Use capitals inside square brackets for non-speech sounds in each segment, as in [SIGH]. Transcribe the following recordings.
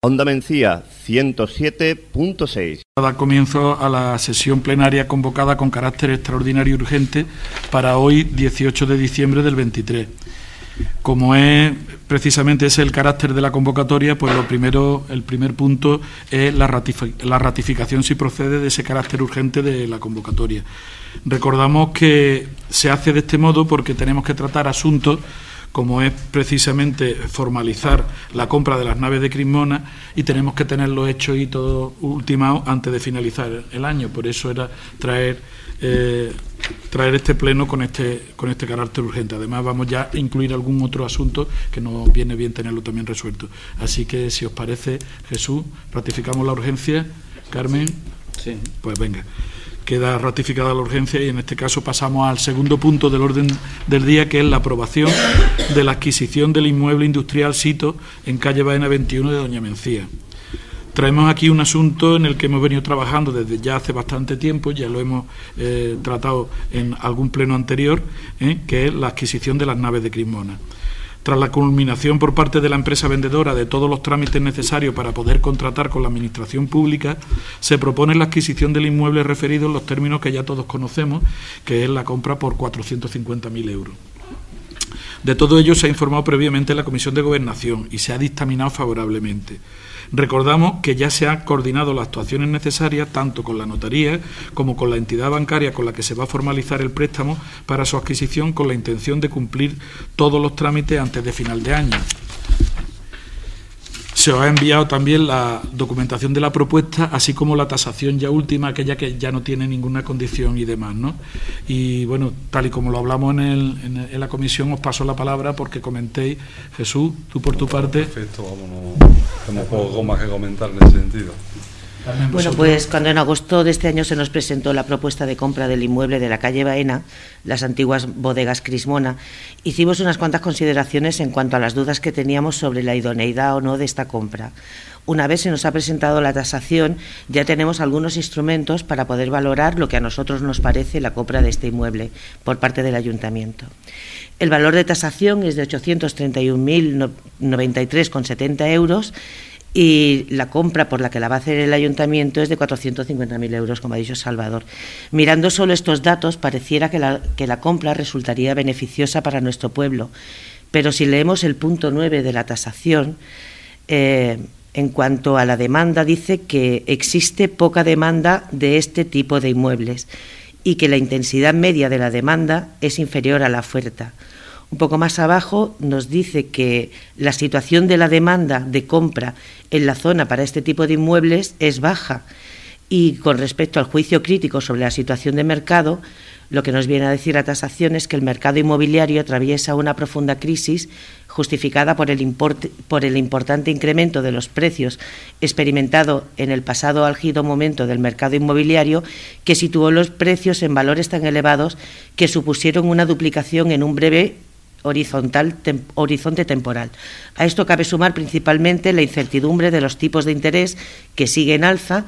Onda Mencía 107.6. Da comienzo a la sesión plenaria convocada con carácter extraordinario y urgente para hoy, 18 de diciembre del 23. Como es precisamente ese el carácter de la convocatoria, pues lo primero, el primer punto es la, la ratificación, si procede, de ese carácter urgente de la convocatoria. Recordamos que se hace de este modo porque tenemos que tratar asuntos como es precisamente formalizar la compra de las naves de Crismona y tenemos que tenerlo hecho y todo ultimado antes de finalizar el año. Por eso era traer, eh, traer este pleno con este, con este carácter urgente. Además, vamos ya a incluir algún otro asunto que nos viene bien tenerlo también resuelto. Así que, si os parece, Jesús, ratificamos la urgencia. Carmen, sí. pues venga queda ratificada la urgencia y en este caso pasamos al segundo punto del orden del día, que es la aprobación de la adquisición del inmueble industrial Sito en calle Baena 21 de Doña Mencía. Traemos aquí un asunto en el que hemos venido trabajando desde ya hace bastante tiempo, ya lo hemos eh, tratado en algún pleno anterior, eh, que es la adquisición de las naves de Crismona. Tras la culminación por parte de la empresa vendedora de todos los trámites necesarios para poder contratar con la Administración Pública, se propone la adquisición del inmueble referido en los términos que ya todos conocemos, que es la compra por 450.000 euros. De todo ello se ha informado previamente la Comisión de Gobernación y se ha dictaminado favorablemente. Recordamos que ya se han coordinado las actuaciones necesarias tanto con la notaría como con la entidad bancaria con la que se va a formalizar el préstamo para su adquisición con la intención de cumplir todos los trámites antes de final de año. Se os ha enviado también la documentación de la propuesta, así como la tasación ya última, aquella que ya no tiene ninguna condición y demás. ¿no? Y bueno, tal y como lo hablamos en, el, en, la comisión, os paso la palabra porque comentéis, Jesús, tú por tu parte. Perfecto, vámonos. Tenemos poco más que comentar en ese sentido. Bueno, pues cuando en agosto de este año se nos presentó la propuesta de compra del inmueble de la calle Baena, las antiguas bodegas Crismona, hicimos unas cuantas consideraciones en cuanto a las dudas que teníamos sobre la idoneidad o no de esta compra. Una vez se nos ha presentado la tasación, ya tenemos algunos instrumentos para poder valorar lo que a nosotros nos parece la compra de este inmueble por parte del ayuntamiento. El valor de tasación es de 831.093,70 euros y la compra por la que la va a hacer el ayuntamiento es de 450.000 euros, como ha dicho Salvador. Mirando solo estos datos, pareciera que la, compra resultaría beneficiosa para nuestro pueblo, pero si leemos el punto 9 de la tasación, eh, en cuanto a la demanda, dice que existe poca demanda de este tipo de inmuebles y que la intensidad media de la demanda es inferior a la oferta. Un poco más abajo nos dice que la situación de la demanda de compra en la zona para este tipo de inmuebles es baja. Y con respecto al juicio crítico sobre la situación de mercado, lo que nos viene a decir la tasación es que el mercado inmobiliario atraviesa una profunda crisis justificada por el, por el importante incremento de los precios experimentado en el pasado álgido momento del mercado inmobiliario, que situó los precios en valores tan elevados que supusieron una duplicación en un breve horizontal, horizonte temporal. A esto cabe sumar principalmente la incertidumbre de los tipos de interés que siguen alza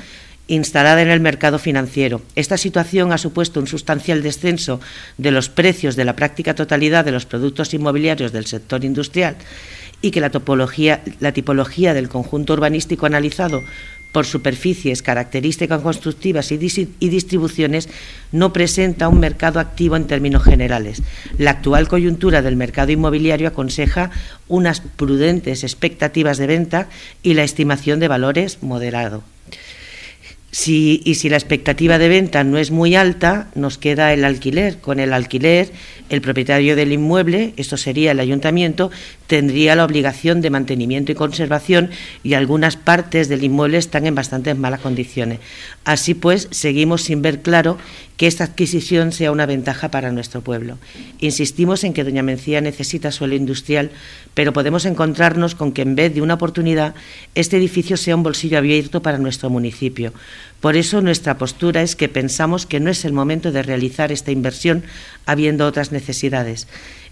instalada en el mercado financiero. Esta situación ha supuesto un sustancial descenso de los precios de la práctica totalidad de los productos inmobiliarios del sector industrial y que la, topología, la tipología del conjunto urbanístico analizado por superficies, características constructivas y, distribuciones, no presenta un mercado activo en términos generales. La actual coyuntura del mercado inmobiliario aconseja unas prudentes expectativas de venta y la estimación de valores moderado. Si, y si la expectativa de venta no es muy alta, nos queda el alquiler. Con el alquiler, el propietario del inmueble, esto sería el ayuntamiento, tendría la obligación de mantenimiento y conservación y algunas partes del inmueble están en bastante malas condiciones. Así pues, seguimos sin ver claro que esta adquisición sea una ventaja para nuestro pueblo. Insistimos en que Doña Mencía necesita suelo industrial, pero podemos encontrarnos con que en vez de una oportunidad, este edificio sea un bolsillo abierto para nuestro municipio. Por eso nuestra postura es que pensamos que no es el momento de realizar esta inversión habiendo otras necesidades.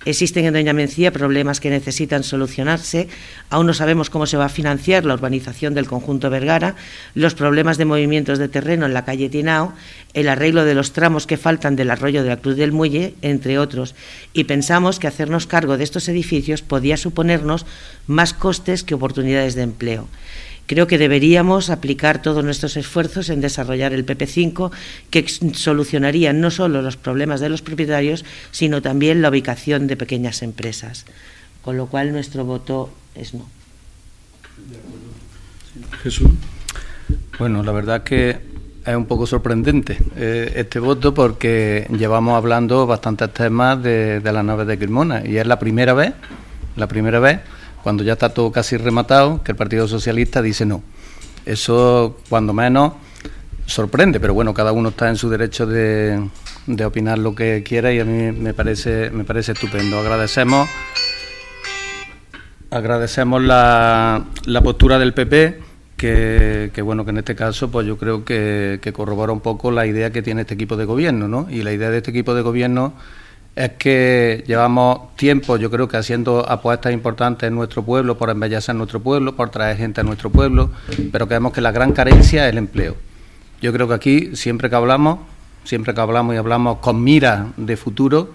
Existen en Doña Mencía problemas que necesitan solucionarse. Aún no sabemos cómo se va a financiar la urbanización del conjunto Vergara, los problemas de movimientos de terreno en la calle Tinao, el arreglo de los tramos que faltan del arroyo de la Cruz del Muelle, entre otros. Y pensamos que hacernos cargo de estos edificios podía suponernos más costes que oportunidades de empleo. Creo que deberíamos aplicar todos nuestros esfuerzos en desarrollar el PP5, que solucionaría no solo los problemas de los propietarios, sino también la ubicación de pequeñas empresas. Con lo cual, nuestro voto es no. Jesús. Bueno, la verdad que es un poco sorprendente eh, este voto porque llevamos hablando bastantes temas de, de la nave de Quilmona y es la primera vez, la primera vez cuando ya está todo casi rematado, que el Partido Socialista dice no. Eso, cuando menos, sorprende, pero bueno, cada uno está en su derecho de, opinar lo que quiera y a mí me parece, me parece estupendo. Agradecemos, agradecemos la, postura del PP. Que, bueno que en este caso pues yo creo que, que corrobora un poco la idea que tiene este equipo de gobierno ¿no? y la idea de este equipo de gobierno es que llevamos tiempo, yo creo que haciendo apuestas importantes en nuestro pueblo, por embellecer nuestro pueblo, por traer gente a nuestro pueblo, pero creemos que la gran carencia es el empleo. Yo creo que aquí, siempre que hablamos, siempre que hablamos y hablamos con mira de futuro,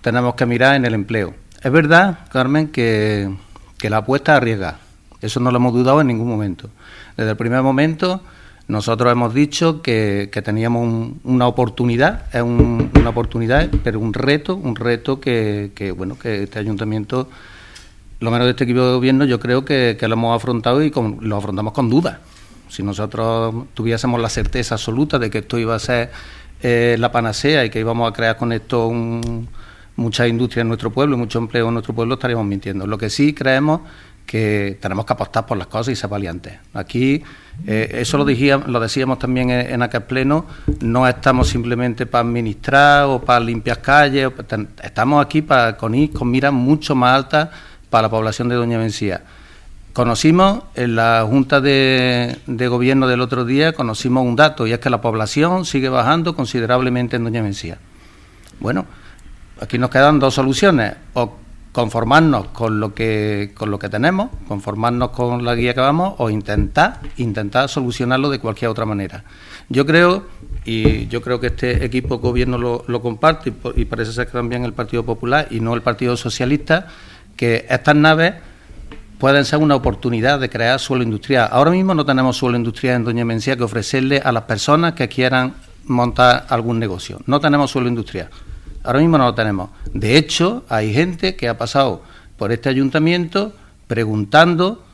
tenemos que mirar en el empleo. Es verdad, Carmen, que, que la apuesta es arriesgada. Eso no lo hemos dudado en ningún momento. Desde el primer momento nosotros hemos dicho que, teníamos una oportunidad, es una oportunidad, pero un reto, un reto que, bueno, que este ayuntamiento, lo menos de este equipo de gobierno, yo creo que, lo hemos afrontado y lo afrontamos con dudas. Si nosotros tuviésemos la certeza absoluta de que esto iba a ser eh, la panacea y que íbamos a crear con esto mucha industria en nuestro pueblo y mucho empleo en nuestro pueblo, estaríamos mintiendo. Lo que sí creemos que tenemos que apostar por las cosas y ser valientes. Aquí, eh, eso lo, lo decíamos también en, aquel pleno, no estamos simplemente para administrar o para limpiar calles, estamos aquí para, con, con miras mucho más altas para la población de Doña Mencía. Conocimos en la Junta de, Gobierno del otro día, conocimos un dato y es que la población sigue bajando considerablemente en Doña Mencía. Bueno, aquí nos quedan dos soluciones, conformarnos con lo que con lo que tenemos, conformarnos con la guía que vamos o intentar intentar solucionarlo de cualquier otra manera. Yo creo y yo creo que este equipo gobierno lo, comparte y, parece ser que también el Partido Popular y no el Partido Socialista que estas naves pueden ser una oportunidad de crear suelo industrial. Ahora mismo no tenemos suelo industrial en Doña Mencía que ofrecerle a las personas que quieran montar algún negocio. No tenemos suelo industrial. Ahora mismo no lo tenemos. De hecho, hay gente que ha pasado por este ayuntamiento preguntando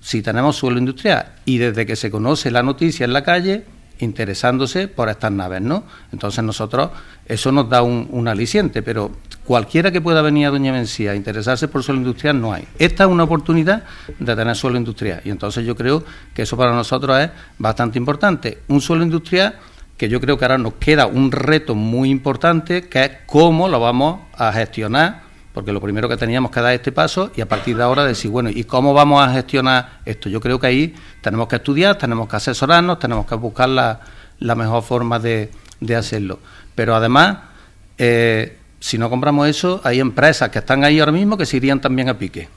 si tenemos suelo industrial y desde que se conoce la noticia en la calle interesándose por estas naves, ¿no? Entonces nosotros eso nos da un, aliciente, pero cualquiera que pueda venir a Doña Mencía a interesarse por suelo industrial no hay. Esta es una oportunidad de tener suelo industrial y entonces yo creo que eso para nosotros es bastante importante. Un suelo industrial que yo creo que ahora nos queda un reto muy importante, que es cómo lo vamos a gestionar, porque lo primero que teníamos que dar este paso y a partir de ahora decir, bueno, ¿y cómo vamos a gestionar esto? Yo creo que ahí tenemos que estudiar, tenemos que asesorarnos, tenemos que buscar la, mejor forma de, hacerlo. Pero además, eh, si no compramos eso, hay empresas que están ahí ahora mismo que se irían también a pique.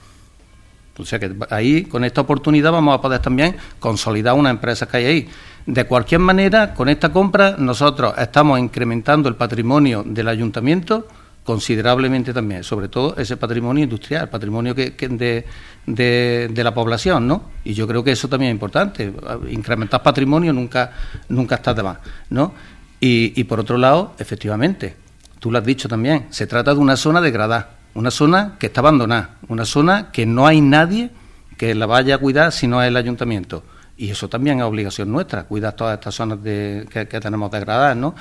O sea que ahí, con esta oportunidad, vamos a poder también consolidar una empresa que hay ahí. De cualquier manera, con esta compra nosotros estamos incrementando el patrimonio del ayuntamiento considerablemente también, sobre todo ese patrimonio industrial, patrimonio que, de, de, la población, ¿no? Y yo creo que eso también es importante. Incrementar patrimonio nunca, nunca está de más, ¿no? Y, y por otro lado, efectivamente, tú lo has dicho también, se trata de una zona degradada, una zona que está abandonada, una zona que no hay nadie que la vaya a cuidar si no es el ayuntamiento Y eso también es obligación nuestra, cuidar todas estas zonas de, que, tenemos degradadas, ¿no?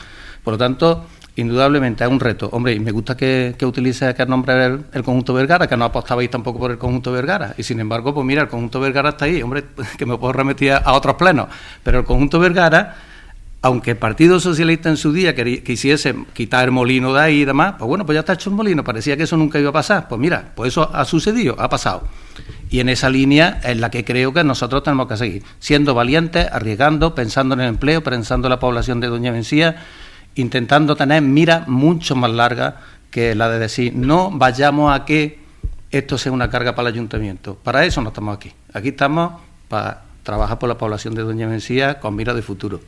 Por lo tanto, indudablemente es un reto. Hombre, y me gusta que, que utilice que nombre el, el, conjunto Vergara, que no apostabais tampoco por el conjunto Vergara. Y sin embargo, pues mira, el conjunto Vergara está ahí, hombre, [LAUGHS] que me puedo remitir a otros plenos. Pero el conjunto Vergara aunque el Partido Socialista en su día quisiese quitar el molino de ahí y demás, pues bueno, pues ya está hecho el molino, parecía que eso nunca iba a pasar. Pues mira, pues eso ha sucedido, ha pasado. Y en esa línea es la que creo que nosotros tenemos que seguir, siendo valientes, arriesgando, pensando en el empleo, pensando en la población de Doña Mencía, intentando tener mira mucho más larga que la de decir, no vayamos a que esto sea una carga para el ayuntamiento. Para eso no estamos aquí. Aquí estamos para trabajar por la población de Doña Mencía con mira de futuro.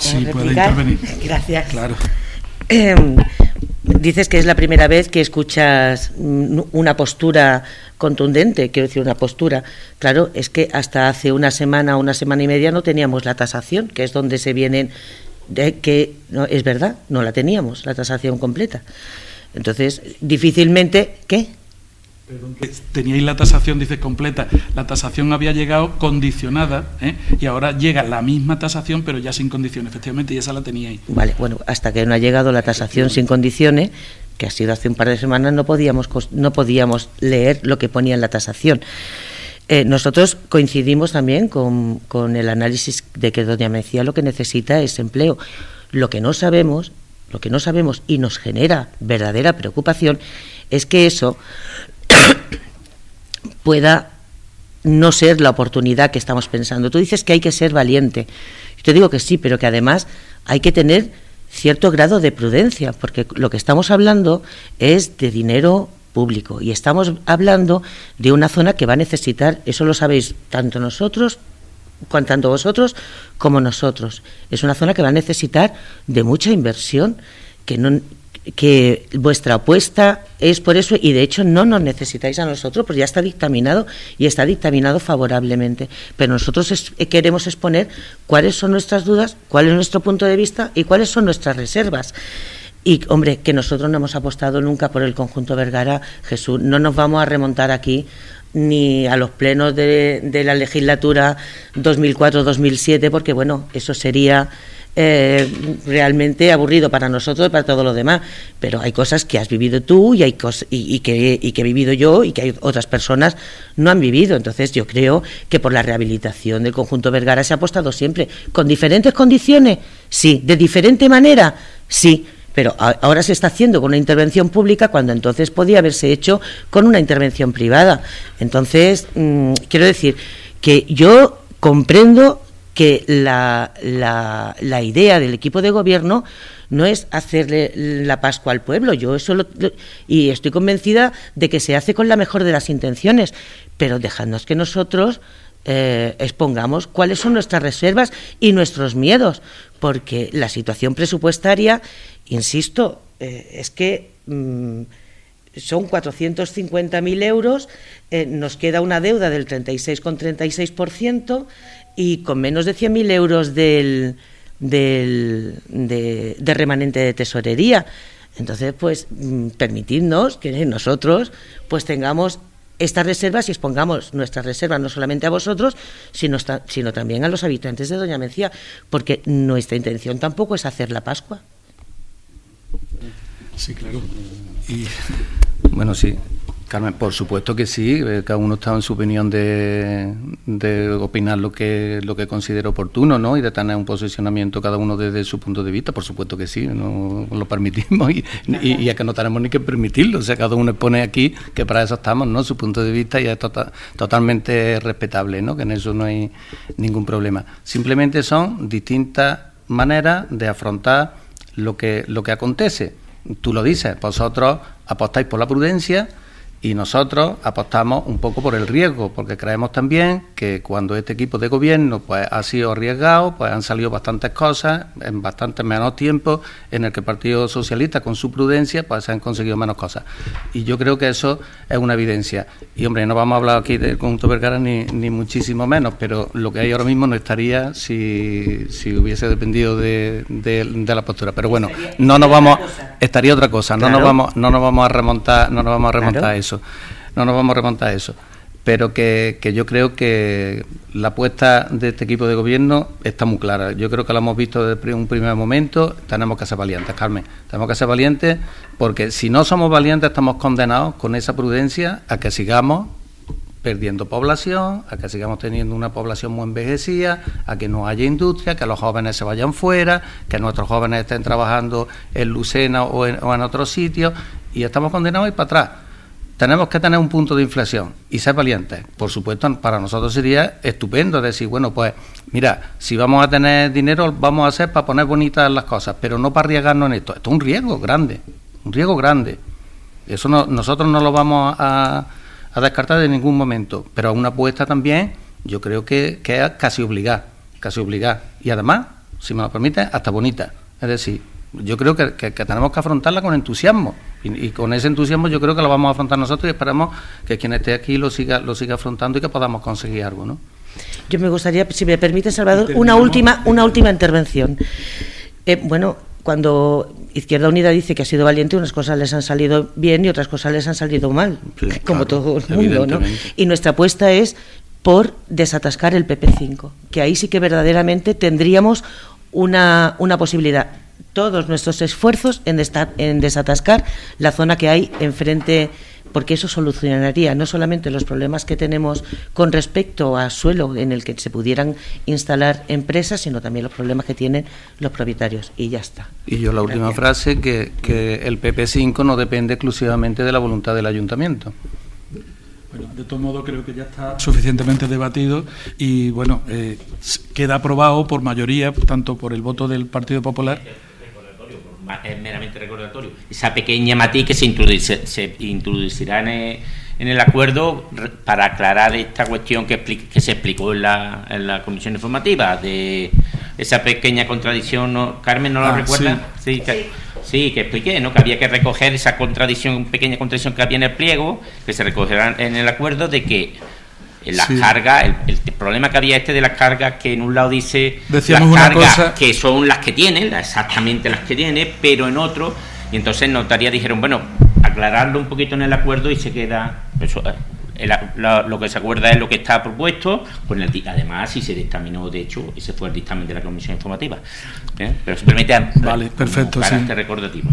Sí, puede intervenir. Gracias. Claro. Em, dices que es la primera vez que escuchas una postura contundente, quiero decir, una postura. Claro, es que hasta hace una semana, una semana y media no teníamos la tasación, que es donde se vienen, de que no, es verdad, no la teníamos, la tasación completa. Entonces, difícilmente, ¿qué? Teníais la tasación, dice, completa. La tasación había llegado condicionada ¿eh? y ahora llega la misma tasación, pero ya sin condiciones, efectivamente, y esa la teníais. Vale, bueno, hasta que no ha llegado la tasación sin condiciones, que ha sido hace un par de semanas, no podíamos, no podíamos leer lo que ponía en la tasación. Eh, nosotros coincidimos también con, con el análisis de que Doña Mecía lo que necesita es empleo. Lo que no sabemos, lo que no sabemos y nos genera verdadera preocupación es que eso [COUGHS] pueda no ser la oportunidad que estamos pensando. Tú dices que hay que ser valiente. Yo te digo que sí, pero que además hay que tener cierto grado de prudencia, porque lo que estamos hablando es de dinero público y estamos hablando de una zona que va a necesitar, eso lo sabéis tanto nosotros, tanto vosotros como nosotros. Es una zona que va a necesitar de mucha inversión que no, que vuestra apuesta es por eso y de hecho no nos necesitáis a nosotros, pues ya está dictaminado y está dictaminado favorablemente. Pero nosotros eh, queremos exponer cuáles son nuestras dudas, cuál es nuestro punto de vista y cuáles son nuestras reservas. Y, hombre, que nosotros no hemos apostado nunca por el conjunto Vergara, Jesús, no nos vamos a remontar aquí ni a los plenos de, de la legislatura 2004-2007, porque, bueno, eso sería eh, realmente aburrido para nosotros y para todos los demás. Pero hay cosas que has vivido tú y, hay y, que, y que he vivido yo y que hay otras personas no han vivido. Entonces yo creo que por la rehabilitación del conjunto Vergara se ha apostado siempre. ¿Con diferentes condiciones? Sí. ¿De diferente manera? Sí pero ahora se está haciendo con una intervención pública cuando entonces podía haberse hecho con una intervención privada. Entonces, mm, quiero decir que yo comprendo que la, la, idea del equipo de gobierno no es hacerle la Pascua al pueblo. Yo eso y estoy convencida de que se hace con la mejor de las intenciones, pero dejadnos que nosotros eh, expongamos cuáles son nuestras reservas y nuestros miedos, porque la situación presupuestaria, insisto, eh, es que mm, son 450.000 euros, eh, nos queda una deuda del 36,36%, y con menos de 100.000 euros del, del, de, remanente de tesorería. Entonces, pues mm, permitidnos que nosotros pues tengamos estas reservas y expongamos nuestras reservas no solamente a vosotros, sino, sino también a los habitantes de Doña Mencía, porque nuestra intención tampoco es hacer la Pascua. Sí, claro. Bueno, sí. Carmen, por supuesto que sí, eh, cada uno está en su opinión de, opinar lo que, lo que considera oportuno, ¿no? Y de tener un posicionamiento cada uno desde su punto de vista, por supuesto que sí, no lo permitimos y, y, es que no tenemos ni que permitirlo, o sea, cada uno pone aquí que para eso estamos, ¿no? Su punto de vista y es tota-, totalmente respetable, ¿no? Que en eso no hay ningún problema. Simplemente son distintas maneras de afrontar lo que, lo que acontece. Tú lo dices, vosotros apostáis por la prudencia, y nosotros apostamos un poco por el riesgo, porque creemos también que cuando este equipo de gobierno pues ha sido arriesgado, pues han salido bastantes cosas en bastante menos tiempo, en el que el Partido Socialista con su prudencia pues han conseguido menos cosas. Y yo creo que eso es una evidencia. Y hombre, no vamos a hablar aquí del conjunto Vergara ni, ni muchísimo menos, pero lo que hay ahora mismo no estaría si, si hubiese dependido de, de, la postura. Pero bueno, no nos vamos, estaría otra cosa, no nos vamos, no nos vamos a remontar, no nos vamos a remontar a eso no nos vamos a remontar a eso. pero que, yo creo que la apuesta de este equipo de gobierno está muy clara. Yo creo que lo hemos visto desde un primer momento. Tenemos que ser valientes, Carmen. Tenemos que ser valientes porque si no somos valientes estamos condenados con esa prudencia a que sigamos perdiendo población, a que sigamos teniendo una población muy envejecida, a que no haya industria, que los jóvenes se vayan fuera, que nuestros jóvenes estén trabajando en Lucena o en, o en otros sitios y estamos condenados a ir para atrás tenemos que tener un punto de inflexión y ser valientes. Por supuesto, para nosotros sería estupendo decir, bueno, pues mira, si vamos a tener dinero, vamos a hacer para poner bonitas las cosas, pero no para arriesgarnos en esto. Esto es un riesgo grande, un riesgo grande. Eso no, nosotros no lo vamos a, descartar en ningún momento, pero una apuesta también, yo creo que, que es casi obligada, casi obligada. Y además, si me lo permite, hasta bonita. Es decir, yo creo que, tenemos que afrontarla con entusiasmo. Y, con ese entusiasmo yo creo que lo vamos a afrontar nosotros y esperamos que quien esté aquí lo siga lo siga afrontando y que podamos conseguir algo ¿no? yo me gustaría si me permite Salvador una última una última intervención. Eh, bueno cuando Izquierda Unida dice que ha sido valiente, unas cosas les han salido bien y otras cosas les han salido mal, [LAUGHS] como todo el mundo, ¿no? Y nuestra apuesta es por desatascar el PP5, que ahí sí que verdaderamente tendríamos una, una posibilidad todos nuestros esfuerzos en, en desatascar la zona que hay enfrente porque eso solucionaría no solamente los problemas que tenemos con respecto a suelo en el que se pudieran instalar empresas, sino también los problemas que tienen los propietarios. Y ya está. Y yo la última frase, que, que el PP5 no depende exclusivamente de la voluntad del ayuntamiento. Bueno, de todo modo creo que ya está suficientemente debatido y bueno, eh, queda aprobado por mayoría, tanto por el voto del Partido Popular es meramente recordatorio. Esa pequeña matiz que se, se introducirá en el, acuerdo para aclarar esta cuestión que, que se explicó en la, en la comisión informativa, de esa pequeña contradicción, ¿no? Carmen, ¿no lo ah, recuerda? Sí. Sí, que, expliqué, ¿no? Que había que recoger esa contradicción, pequeña contradicción que había en el pliego, que se recogerá en el acuerdo de que las cargas, el, problema que había este de las cargas, que en un lado dice las cargas que son las que tiene, exactamente las que tiene, pero en otro, y entonces notaría dijeron, bueno, aclararlo un poquito en el acuerdo y se queda. Eso, eh, lo, que se acuerda es lo que está propuesto, pues además si se dictaminó, de hecho, ese fue el dictamen de la comisión informativa. ¿eh? Pero simplemente vale, perfecto, carácter recordativo.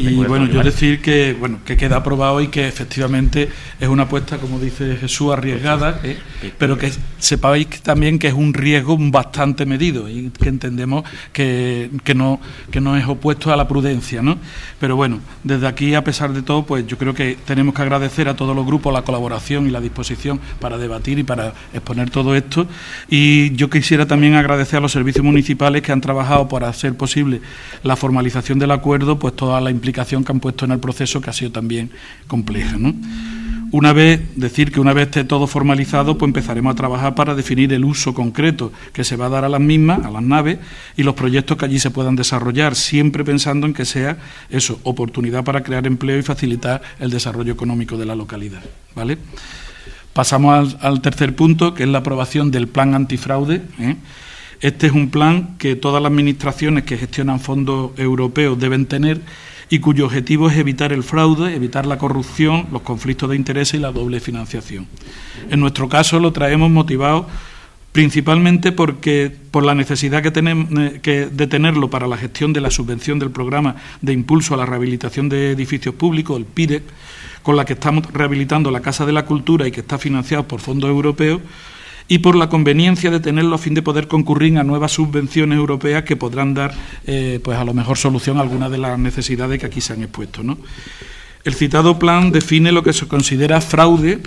Y bueno, yo decir que bueno que queda aprobado y que efectivamente es una apuesta, como dice Jesús, arriesgada, ¿eh? pero que sepáis también que es un riesgo bastante medido y que entendemos que, que, no, que no es opuesto a la prudencia. ¿no? Pero bueno, desde aquí, a pesar de todo, pues yo creo que tenemos que agradecer a todos los grupos la colaboración y la disposición para debatir y para exponer todo esto. Y yo quisiera también agradecer a los servicios municipales que han trabajado para hacer posible la formalización del acuerdo, pues toda la implicación que han puesto en el proceso que ha sido también compleja. Una vez, decir que una vez esté todo formalizado, pues empezaremos a trabajar para definir el uso concreto que se va a dar a las mismas, a las naves, y los proyectos que allí se puedan desarrollar, siempre pensando en que sea eso, oportunidad para crear empleo y facilitar el desarrollo económico de la localidad. ¿Vale? Pasamos al, tercer punto, que es la aprobación del plan antifraude. ¿eh? Este es un plan que todas las administraciones que gestionan fondos europeos deben tener y cuyo objetivo es evitar el fraude, evitar la corrupción, los conflictos de interés y la doble financiación. En nuestro caso lo traemos motivado principalmente porque por la necesidad que tenemos que de tenerlo para la gestión de la subvención del programa de impulso a la rehabilitación de edificios públicos, el PIRE, con la que estamos rehabilitando la Casa de la Cultura y que está financiado por fondos europeos, y por la conveniencia de tenerlo a fin de poder concurrir a nuevas subvenciones europeas que podrán dar, eh, pues a lo mejor solución a algunas de las necesidades que aquí se han expuesto. El citado plan define lo que se considera fraude,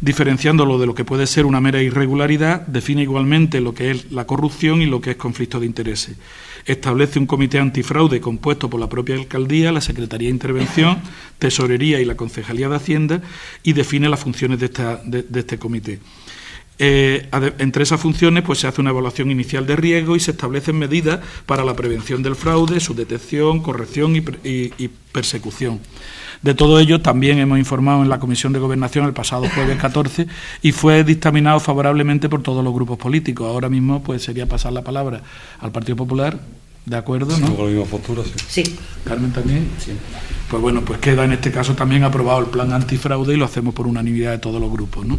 diferenciándolo de lo que puede ser una mera irregularidad, define igualmente lo que es la corrupción y lo que es conflicto de intereses. Establece un comité antifraude compuesto por la propia alcaldía, la Secretaría de Intervención, Tesorería y la Concejalía de Hacienda y define las funciones de este comité. Eh, entre esas funciones pues, se hace una evaluación inicial de riesgo y se establecen medidas para la prevención del fraude, su detección, corrección y, persecución. De todo ello también hemos informado en la Comisión de Gobernación el pasado jueves 14 y fue dictaminado favorablemente por todos los grupos políticos. Ahora mismo pues sería pasar la palabra al Partido Popular. ¿De acuerdo? ¿no? Con la misma postura, sí. sí. Carmen también. Sí. Pues bueno, pues queda en este caso también aprobado el plan antifraude y lo hacemos por unanimidad de todos los grupos, ¿no?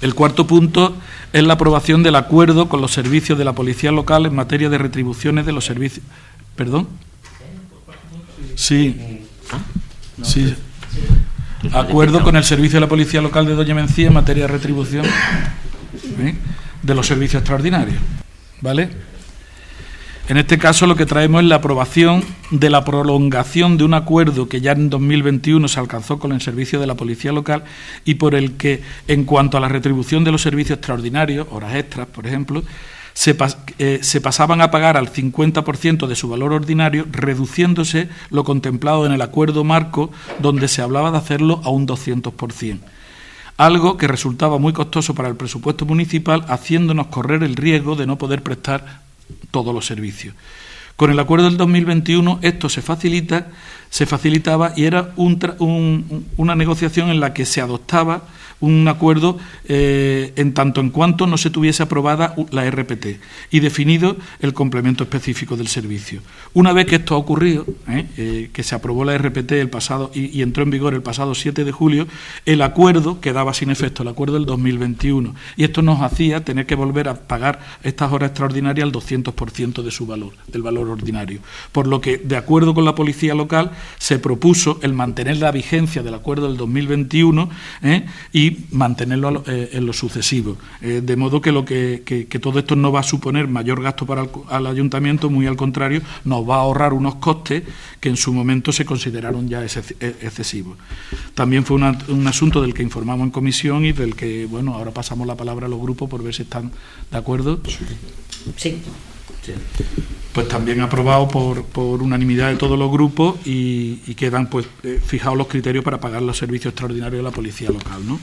El cuarto punto es la aprobación del acuerdo con los servicios de la Policía Local en materia de retribuciones de los servicios. ¿Perdón? Sí. Sí. Acuerdo con el servicio de la Policía Local de Doña Mencía en materia de retribución de los servicios extraordinarios. ¿Vale? En este caso lo que traemos es la aprobación de la prolongación de un acuerdo que ya en 2021 se alcanzó con el servicio de la Policía Local y por el que, en cuanto a la retribución de los servicios extraordinarios, horas extras, por ejemplo, se, eh, pasaban a pagar al 50% de su valor ordinario, reduciéndose lo contemplado en el acuerdo marco, donde se hablaba de hacerlo a un 200% algo que resultaba muy costoso para el presupuesto municipal, haciéndonos correr el riesgo de no poder prestar todos los servicios. Con el acuerdo del 2021 esto se facilita, se facilitaba y era una negociación en la que se adoptaba un acuerdo eh, en tanto en cuanto no se tuviese aprobada la RPT y definido el complemento específico del servicio. Una vez que esto ha ocurrido, ¿eh? Eh, que se aprobó la RPT el pasado y, entró en vigor el pasado 7 de julio, el acuerdo quedaba sin efecto, el acuerdo del 2021. Y esto nos hacía tener que volver a pagar estas horas extraordinarias al 200% de su valor, del valor ordinario. Por lo que, de acuerdo con la policía local, se propuso el mantener la vigencia del acuerdo del 2021 y mantenerlo eh, en lo sucesivo. Eh, de modo que, lo que, todo esto no va a suponer mayor gasto para el ayuntamiento, muy al contrario, nos va a ahorrar unos costes que en su momento se consideraron ya eh, excesivos. También fue un asunto del que informamos en comisión y del que, bueno, ahora pasamos la palabra a los grupos por ver si están de acuerdo. Sí. Pues también aprobado por, unanimidad de todos los grupos y, quedan pues fijados los criterios para pagar los servicios extraordinarios de la policía local, ¿no?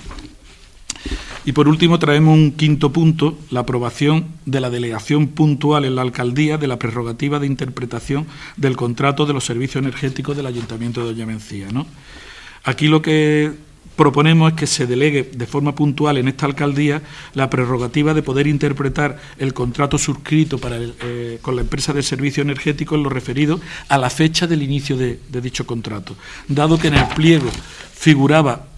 Y por último traemos un quinto punto, la aprobación de la delegación puntual en la alcaldía de la prerrogativa de interpretación del contrato de los servicios energéticos del Ayuntamiento de Doña Mencía. ¿no? Aquí lo que proponemos que se delegue de forma puntual en esta alcaldía la prerrogativa de poder interpretar el contrato suscrito para eh, con la empresa de servicio energético en lo referido a la fecha del inicio de dicho contrato, dado que en el pliego figuraba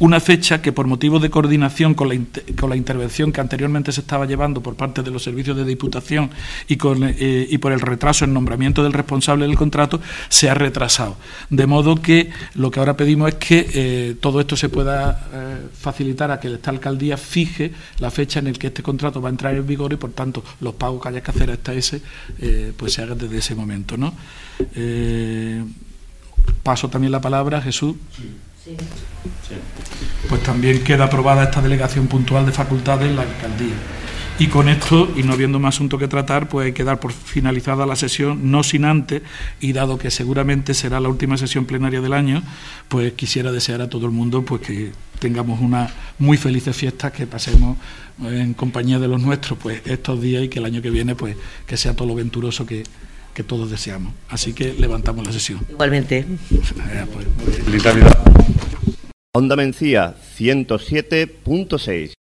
una fecha que por motivos de coordinación con la, con la, intervención que anteriormente se estaba llevando por parte de los servicios de Diputación y, con, eh, y por el retraso en nombramiento del responsable del contrato se ha retrasado. De modo que lo que ahora pedimos es que eh, todo esto se pueda eh, facilitar a que esta alcaldía fije la fecha en la que este contrato va a entrar en vigor y por tanto los pagos que haya que hacer hasta ese pues se hagan desde ese momento. ¿no? paso también la palabra a Jesús. Pues también queda aprobada esta delegación puntual de facultades en la alcaldía. Y con esto, y no habiendo más asunto que tratar, pues hay que dar por finalizada la sesión, no sin antes, y dado que seguramente será la última sesión plenaria del año, pues quisiera desear a todo el mundo pues que tengamos unas muy felices fiestas, que pasemos en compañía de los nuestros pues estos días y que el año que viene pues que sea todo lo venturoso que, que todos deseamos. Así que levantamos la sesión. Igualmente. Pues, Onda Mencía 107.6